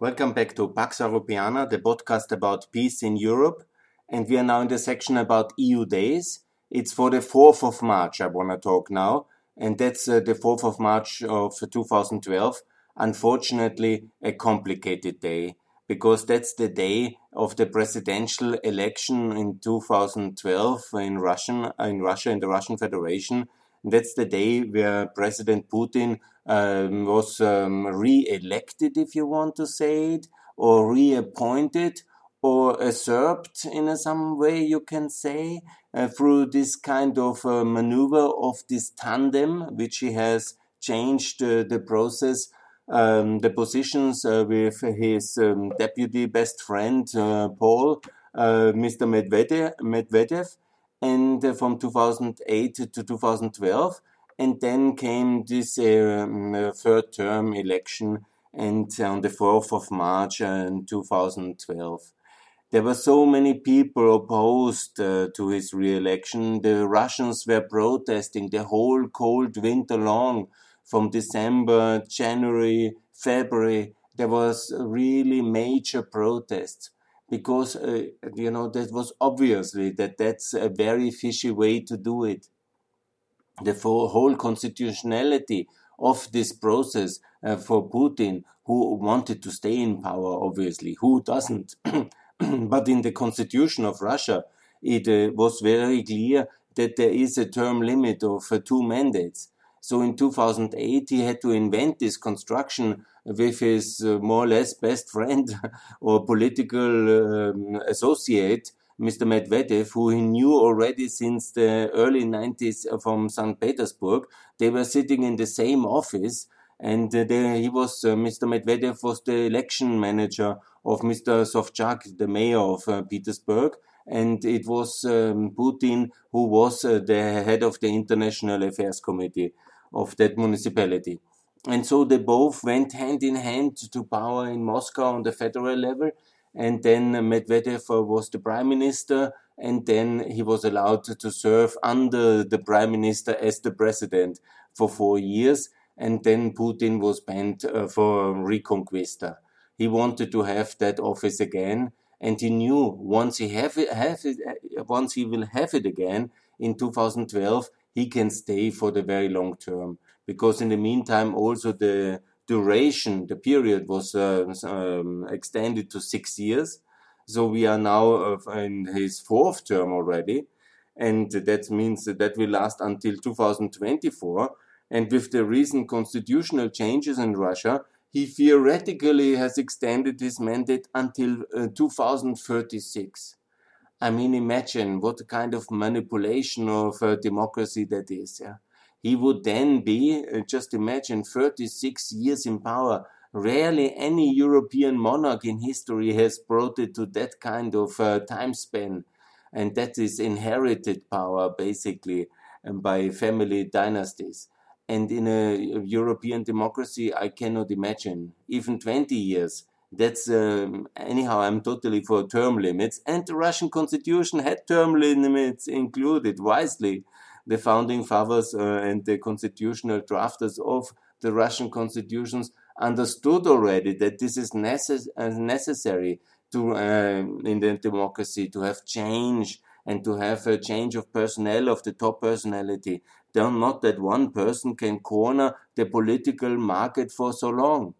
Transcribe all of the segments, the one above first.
Welcome back to Pax Europiana, the podcast about peace in Europe. And we are now in the section about EU days. It's for the 4th of March, I want to talk now. And that's uh, the 4th of March of 2012. Unfortunately, a complicated day because that's the day of the presidential election in 2012 in Russian, in Russia, in the Russian Federation. That's the day where President Putin um, was um, re-elected, if you want to say it, or reappointed, or usurped in some way, you can say, uh, through this kind of uh, maneuver of this tandem, which he has changed uh, the process, um, the positions uh, with his um, deputy best friend, uh, Paul, uh, Mr. Medvedev, Medvedev and from 2008 to 2012. And then came this um, uh, third term election, and on the 4th of March in 2012 there were so many people opposed uh, to his re-election. The Russians were protesting the whole cold winter long, from December, January, February. There was really major protests because uh, you know that was obviously that that's a very fishy way to do it the whole constitutionality of this process uh, for Putin, who wanted to stay in power, obviously, who doesn't. but in the constitution of Russia, it uh, was very clear that there is a term limit of uh, two mandates. So in 2008, he had to invent this construction with his uh, more or less best friend or political um, associate, Mr. Medvedev, who he knew already since the early 90s from St. Petersburg. They were sitting in the same office, and uh, there he was, uh, Mr. Medvedev was the election manager of Mr. Sobchak, the mayor of uh, Petersburg and it was um, Putin who was uh, the head of the International Affairs Committee of that municipality. And so they both went hand in hand to power in Moscow on the federal level. And then Medvedev was the prime minister, and then he was allowed to serve under the prime minister as the president for four years. And then Putin was banned uh, for Reconquista. He wanted to have that office again, and he knew once he have it, have it, uh, once he will have it again in 2012, he can stay for the very long term because in the meantime also the duration the period was uh, um, extended to six years so we are now in his fourth term already and that means that, that will last until 2024 and with the recent constitutional changes in russia he theoretically has extended his mandate until uh, 2036 I mean, imagine what kind of manipulation of uh, democracy that is. Yeah? He would then be, uh, just imagine, 36 years in power. Rarely any European monarch in history has brought it to that kind of uh, time span. And that is inherited power, basically, um, by family dynasties. And in a European democracy, I cannot imagine even 20 years that's um, anyhow, I'm totally for term limits, and the Russian constitution had term limits included wisely. The founding fathers uh, and the constitutional drafters of the Russian constitutions understood already that this is necess- uh, necessary to uh, in the democracy to have change and to have a change of personnel of the top personality. They're Not that one person can corner the political market for so long.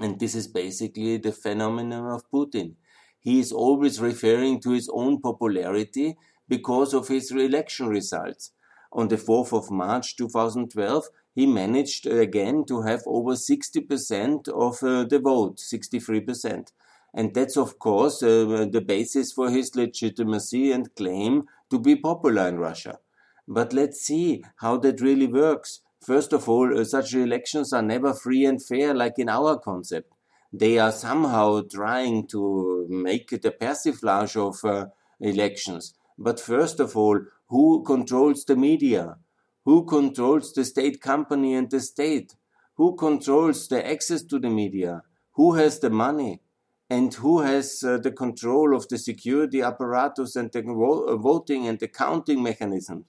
And this is basically the phenomenon of Putin. He is always referring to his own popularity because of his election results. On the 4th of March 2012, he managed again to have over 60% of uh, the vote, 63%. And that's, of course, uh, the basis for his legitimacy and claim to be popular in Russia. But let's see how that really works. First of all, uh, such elections are never free and fair like in our concept. They are somehow trying to make it a persiflage of uh, elections. But first of all, who controls the media? Who controls the state company and the state? Who controls the access to the media? Who has the money? And who has uh, the control of the security apparatus and the vo- voting and the counting mechanisms?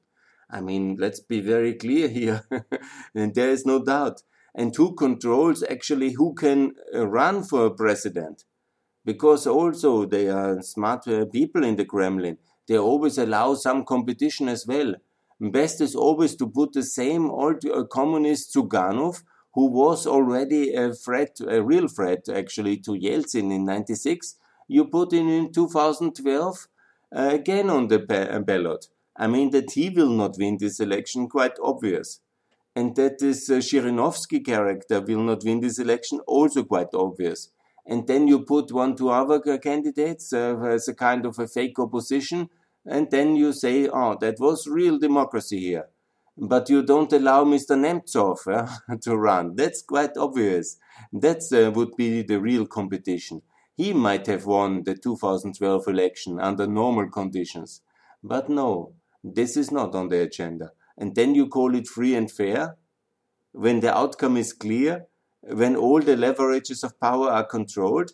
I mean, let's be very clear here, and there is no doubt. and who controls actually who can uh, run for a president. Because also they are smart uh, people in the Kremlin. They always allow some competition as well. Best is always to put the same old uh, communist Zyuganov, who was already a threat, a real threat actually to Yeltsin in 96. You put in in 2012 uh, again on the ballot. I mean that he will not win this election, quite obvious. And that this uh, Zhirinovsky character will not win this election, also quite obvious. And then you put one, two other candidates uh, as a kind of a fake opposition, and then you say, oh, that was real democracy here. But you don't allow Mr. Nemtsov uh, to run. That's quite obvious. That uh, would be the real competition. He might have won the 2012 election under normal conditions. But no, this is not on the agenda. And then you call it free and fair? When the outcome is clear? When all the leverages of power are controlled?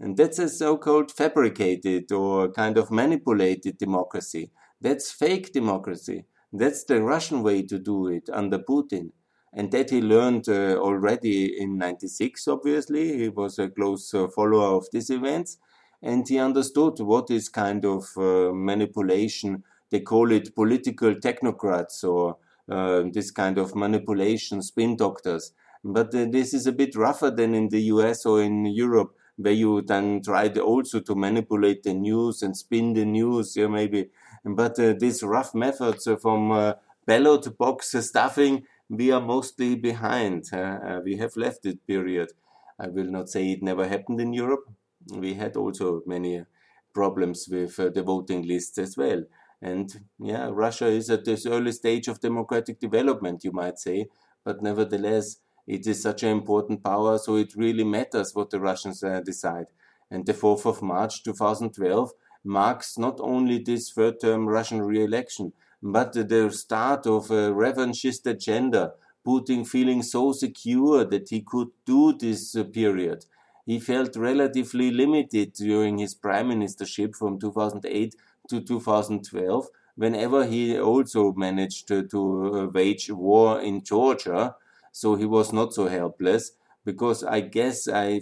And that's a so-called fabricated or kind of manipulated democracy. That's fake democracy. That's the Russian way to do it under Putin. And that he learned uh, already in 96, obviously. He was a close uh, follower of these events. And he understood what is kind of uh, manipulation. They call it political technocrats or uh, this kind of manipulation, spin doctors. But uh, this is a bit rougher than in the US or in Europe where you then tried also to manipulate the news and spin the news, yeah, maybe. But uh, these rough methods from uh, ballot box stuffing, we are mostly behind. Uh, we have left that period. I will not say it never happened in Europe. We had also many problems with uh, the voting lists as well. And yeah, Russia is at this early stage of democratic development, you might say, but nevertheless, it is such an important power, so it really matters what the Russians uh, decide. And the 4th of March 2012 marks not only this third term Russian re election, but the start of a revanchist agenda, Putin feeling so secure that he could do this uh, period. He felt relatively limited during his prime ministership from 2008 to 2012, whenever he also managed to, to uh, wage war in Georgia so he was not so helpless because I guess I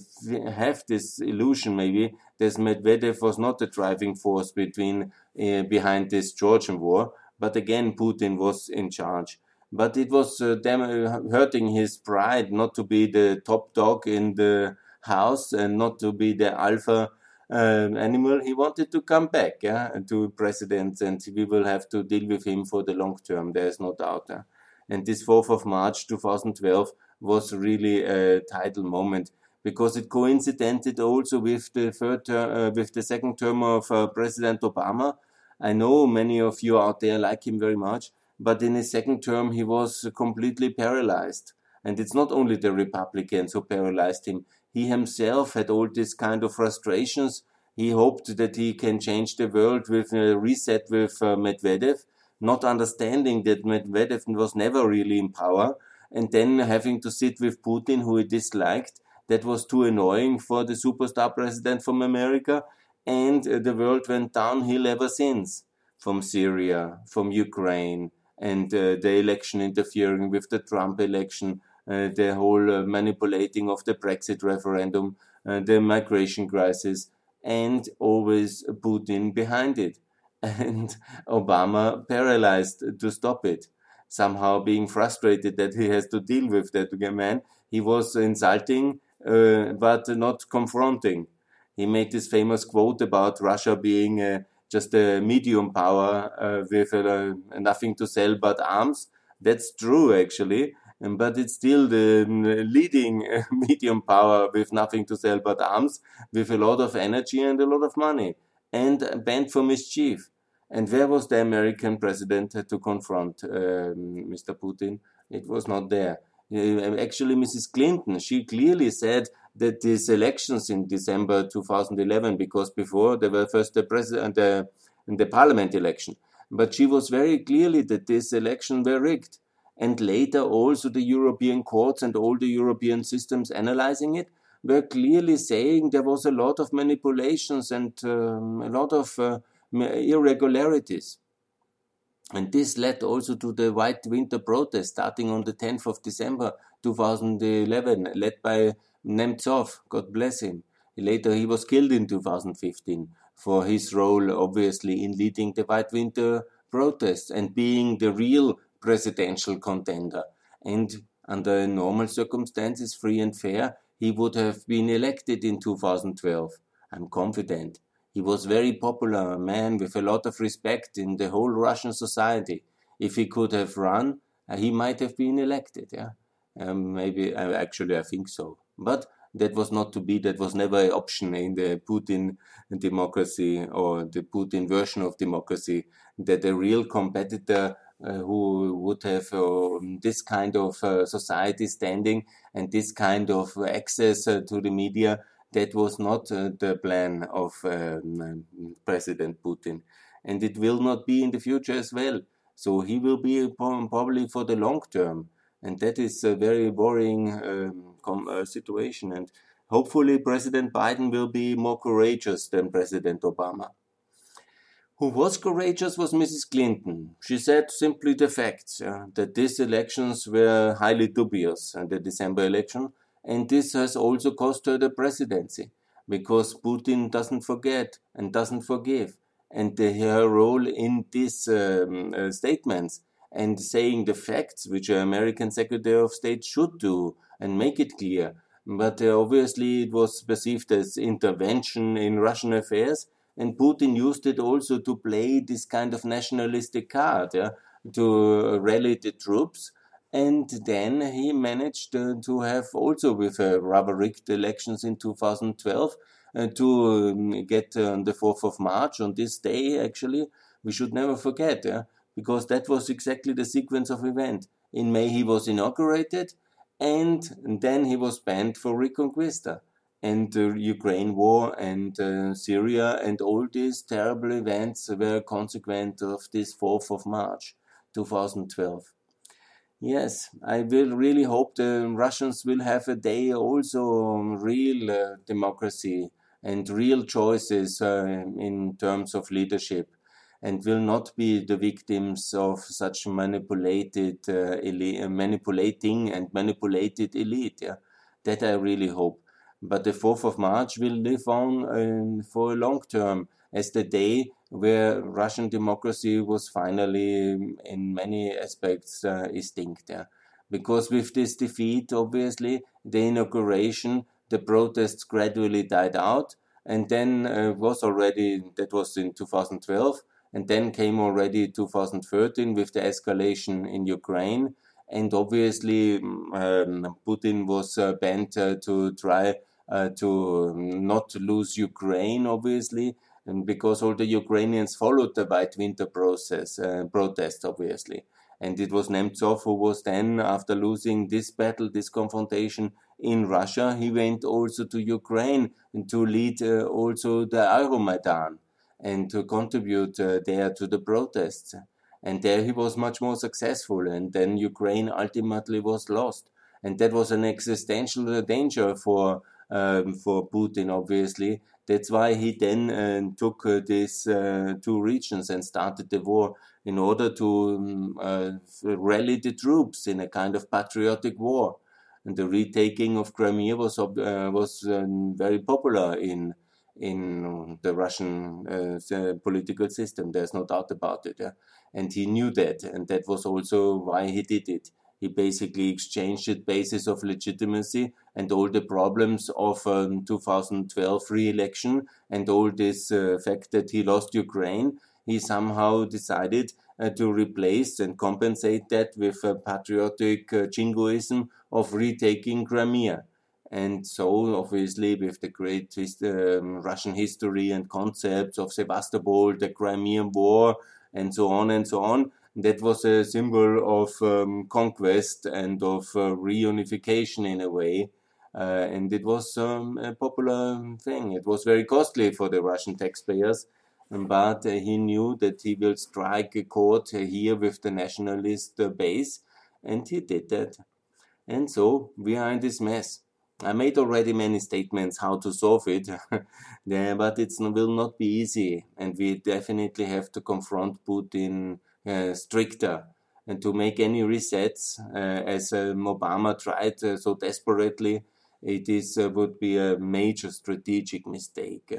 have this illusion maybe that Medvedev was not the driving force between uh, behind this Georgian war, but again Putin was in charge. But it was uh, hurting his pride not to be the top dog in the house and not to be the alpha uh, animal. He wanted to come back yeah, to president, and we will have to deal with him for the long term. There is no doubt. And this 4th of March 2012 was really a title moment because it coincided also with the third uh, with the second term of uh, President Obama. I know many of you out there like him very much, but in his second term he was completely paralyzed. And it's not only the Republicans who paralyzed him. He himself had all these kind of frustrations. He hoped that he can change the world with a reset with uh, Medvedev, not understanding that Medvedev was never really in power, and then having to sit with Putin, who he disliked. That was too annoying for the superstar president from America, and uh, the world went downhill ever since from Syria, from Ukraine, and uh, the election interfering with the Trump election, uh, the whole uh, manipulating of the Brexit referendum, uh, the migration crisis, and always Putin behind it and Obama paralyzed to stop it. Somehow being frustrated that he has to deal with that man, he was insulting uh, but not confronting. He made this famous quote about Russia being uh, just a medium power uh, with uh, nothing to sell but arms. That's true, actually, but it's still the leading medium power with nothing to sell but arms, with a lot of energy and a lot of money, and bent for mischief. And where was the American president to confront um, Mr. Putin? It was not there. Uh, actually, Mrs. Clinton, she clearly said that these elections in December 2011, because before they were first the president, uh, the parliament election, but she was very clearly that these elections were rigged. And later, also the European courts and all the European systems analyzing it were clearly saying there was a lot of manipulations and um, a lot of uh, irregularities. And this led also to the White Winter protest starting on the 10th of December 2011, led by Nemtsov, God bless him. Later, he was killed in 2015 for his role, obviously, in leading the White Winter protests and being the real presidential contender. And under normal circumstances, free and fair, he would have been elected in 2012. I'm confident. He was very popular, a man with a lot of respect in the whole Russian society. If he could have run, uh, he might have been elected. Yeah, um, maybe. Uh, actually, I think so. But that was not to be. That was never an option in the Putin democracy or the Putin version of democracy. That a real competitor uh, who would have uh, this kind of uh, society standing and this kind of access uh, to the media that was not uh, the plan of um, President Putin. And it will not be in the future as well. So he will be probably for the long term. And that is a very worrying um, uh, situation. And hopefully, President Biden will be more courageous than President Obama. Who was courageous was Mrs. Clinton. She said simply the facts uh, that these elections were highly dubious, uh, the December election, and this has also cost her the presidency because Putin doesn't forget and doesn't forgive. And the, her role in these um, uh, statements and saying the facts, which an American Secretary of State should do and make it clear. But uh, obviously, it was perceived as intervention in Russian affairs, and Putin used it also to play this kind of nationalistic card, yeah, to rally the troops and then he managed uh, to have also with uh, rubber rigged elections in 2012 uh, to um, get on the 4th of March on this day actually we should never forget because that was exactly the sequence of event. In May he was inaugurated and then he was banned for Reconquista. And the Ukraine war and uh, Syria and all these terrible events were consequent of this 4th of March 2012 Yes, I will really hope the Russians will have a day also real uh, democracy and real choices uh, in terms of leadership and will not be the victims of such manipulated uh, uh, manipulating and manipulated elite. Yeah? That I really hope. But the 4th of March will live on uh, for a long term as the day where Russian democracy was finally, in many aspects, uh, extinct. Yeah. Because with this defeat, obviously, the inauguration, the protests gradually died out, and then uh, was already that was in 2012, and then came already 2013 with the escalation in Ukraine, and obviously um, Putin was uh, bent uh, to try uh, to not lose Ukraine, obviously, and because all the Ukrainians followed the White Winter process uh, protest, obviously. And it was Nemtsov who was then, after losing this battle, this confrontation in Russia, he went also to Ukraine to lead uh, also the Euromaidan and to contribute uh, there to the protests. And there he was much more successful. And then Ukraine ultimately was lost. And that was an existential danger for um, for Putin, obviously, that's why he then uh, took uh, these uh, two regions and started the war in order to um, uh, rally the troops in a kind of patriotic war. And the retaking of Crimea was uh, was um, very popular in in the Russian uh, political system. There's no doubt about it. Yeah? And he knew that, and that was also why he did it he basically exchanged the basis of legitimacy and all the problems of um, 2012 re-election and all this uh, fact that he lost Ukraine. He somehow decided uh, to replace and compensate that with a patriotic uh, jingoism of retaking Crimea. And so, obviously, with the great um, Russian history and concepts of Sevastopol, the Crimean War, and so on and so on, that was a symbol of um, conquest and of uh, reunification in a way. Uh, and it was um, a popular thing. It was very costly for the Russian taxpayers, but uh, he knew that he will strike a chord here with the nationalist uh, base, and he did that. And so we are in this mess. I made already many statements how to solve it, but it will not be easy, and we definitely have to confront Putin stricter and to make any resets, uh, as um, Obama tried uh, so desperately, it is uh, would be a major strategic mistake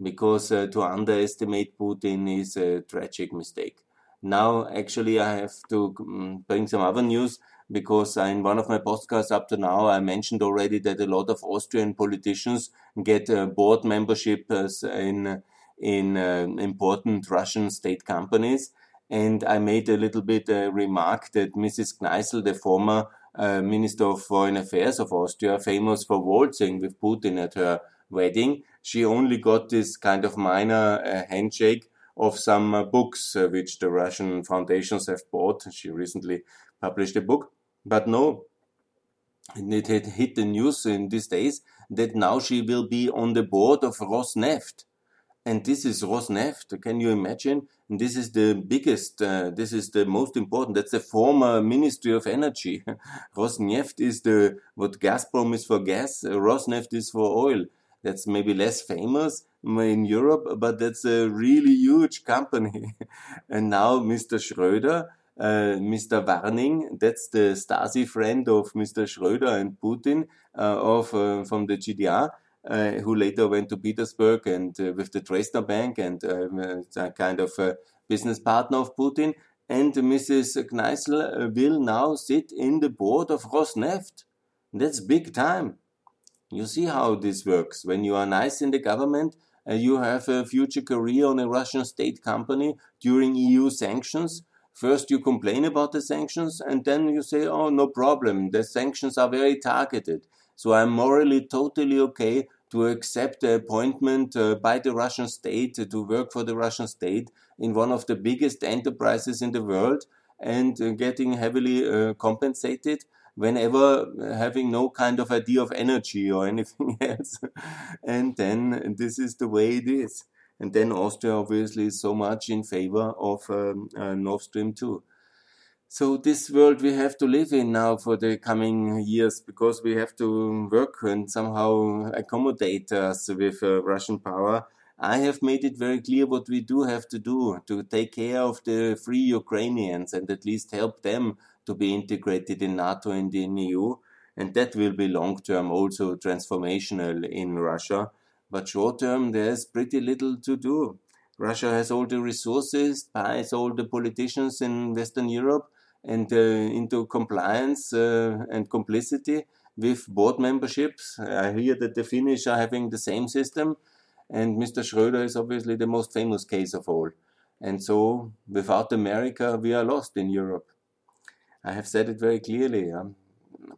because to underestimate Putin is a tragic mistake. Now, actually, I have to um, bring some other news because in one of my podcasts up to now, I mentioned already that a lot of Austrian politicians get uh, board membership in in uh, important Russian state companies. And I made a little bit a remark that Mrs. Kneißl, the former uh, Minister of Foreign Affairs of Austria, famous for waltzing with Putin at her wedding, she only got this kind of minor uh, handshake of some uh, books uh, which the Russian foundations have bought. She recently published a book. But no, it had hit the news in these days that now she will be on the board of Rosneft and this is Rosneft. Can you imagine? And this is the biggest, uh, this is the most important. That's the former Ministry of Energy. Rosneft is the, what Gazprom is for gas, uh, Rosneft is for oil. That's maybe less famous in Europe, but that's a really huge company. and now Mr. Schröder, uh, Mr. Warnig, that's the Stasi friend of Mr. Schröder and Putin uh, of uh, from the GDR who later went to Petersburg and uh, with the Dresdner Bank and um, a kind of a business partner of Putin. And Mrs. Kneißl will now sit in the board of Rosneft. That's big time. You see how this works. When you are nice in the government, uh, you have a future career on a Russian state company during EU sanctions. First, you complain about the sanctions, and then you say, Oh, no problem. The sanctions are very targeted. So I'm morally totally okay to accept the appointment uh, by the Russian state to work for the Russian state in one of the biggest enterprises in the world and uh, getting heavily uh, compensated whenever having no kind of idea of energy or anything else. and then this is the way it is. And then Austria obviously is so much in favor of um, uh, Nord Stream 2. So this world we have to live in now for the coming years because we have to work and somehow accommodate us with uh, Russian power. I have made it very clear what we do have to do to take care of the free Ukrainians and at least help them to be integrated in NATO and in EU. And that will be long term also transformational in Russia. But short term, there's pretty little to do. Russia has all the resources, buys all the politicians in Western Europe, and uh, into compliance uh, and complicity with board memberships. I hear that the Finnish are having the same system, and Mr. Schröder is obviously the most famous case of all. And so, without America, we are lost in Europe. I have said it very clearly.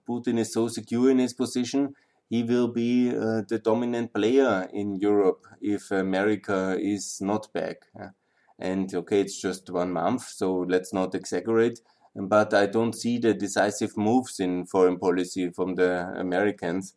Putin is so secure in his position, he will be uh, the dominant player in Europe if America is not back. And okay, it's just one month, so let's not exaggerate but I don't see the decisive moves in foreign policy from the Americans,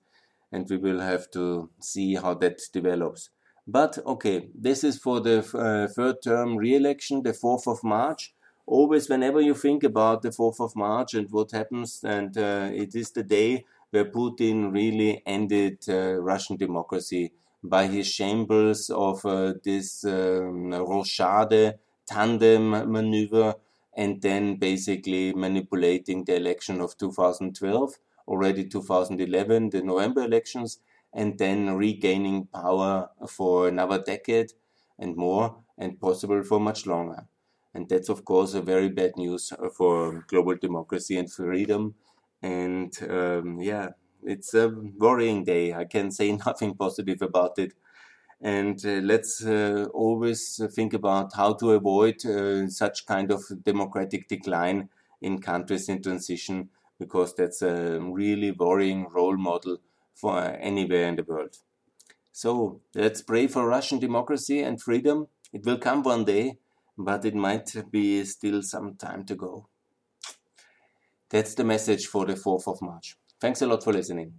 and we will have to see how that develops. But okay, this is for the uh, third term re-election, the 4th of March. Always, whenever you think about the 4th of March and what happens, and uh, it is the day where Putin really ended uh, Russian democracy by his shambles of uh, this um, Rochade tandem maneuver and then basically manipulating the election of 2012, already 2011, the November elections, and then regaining power for another decade and more, and possible for much longer. And that's, of course, a very bad news for global democracy and freedom. And um, yeah, it's a worrying day. I can say nothing positive about it and uh, let's uh, always think about how to avoid uh, such kind of democratic decline in countries in transition because that's a really worrying role model for anywhere in the world. So let's pray for Russian democracy and freedom. It will come one day, but it might be still some time to go. That's the message for the 4th of March. Thanks a lot for listening.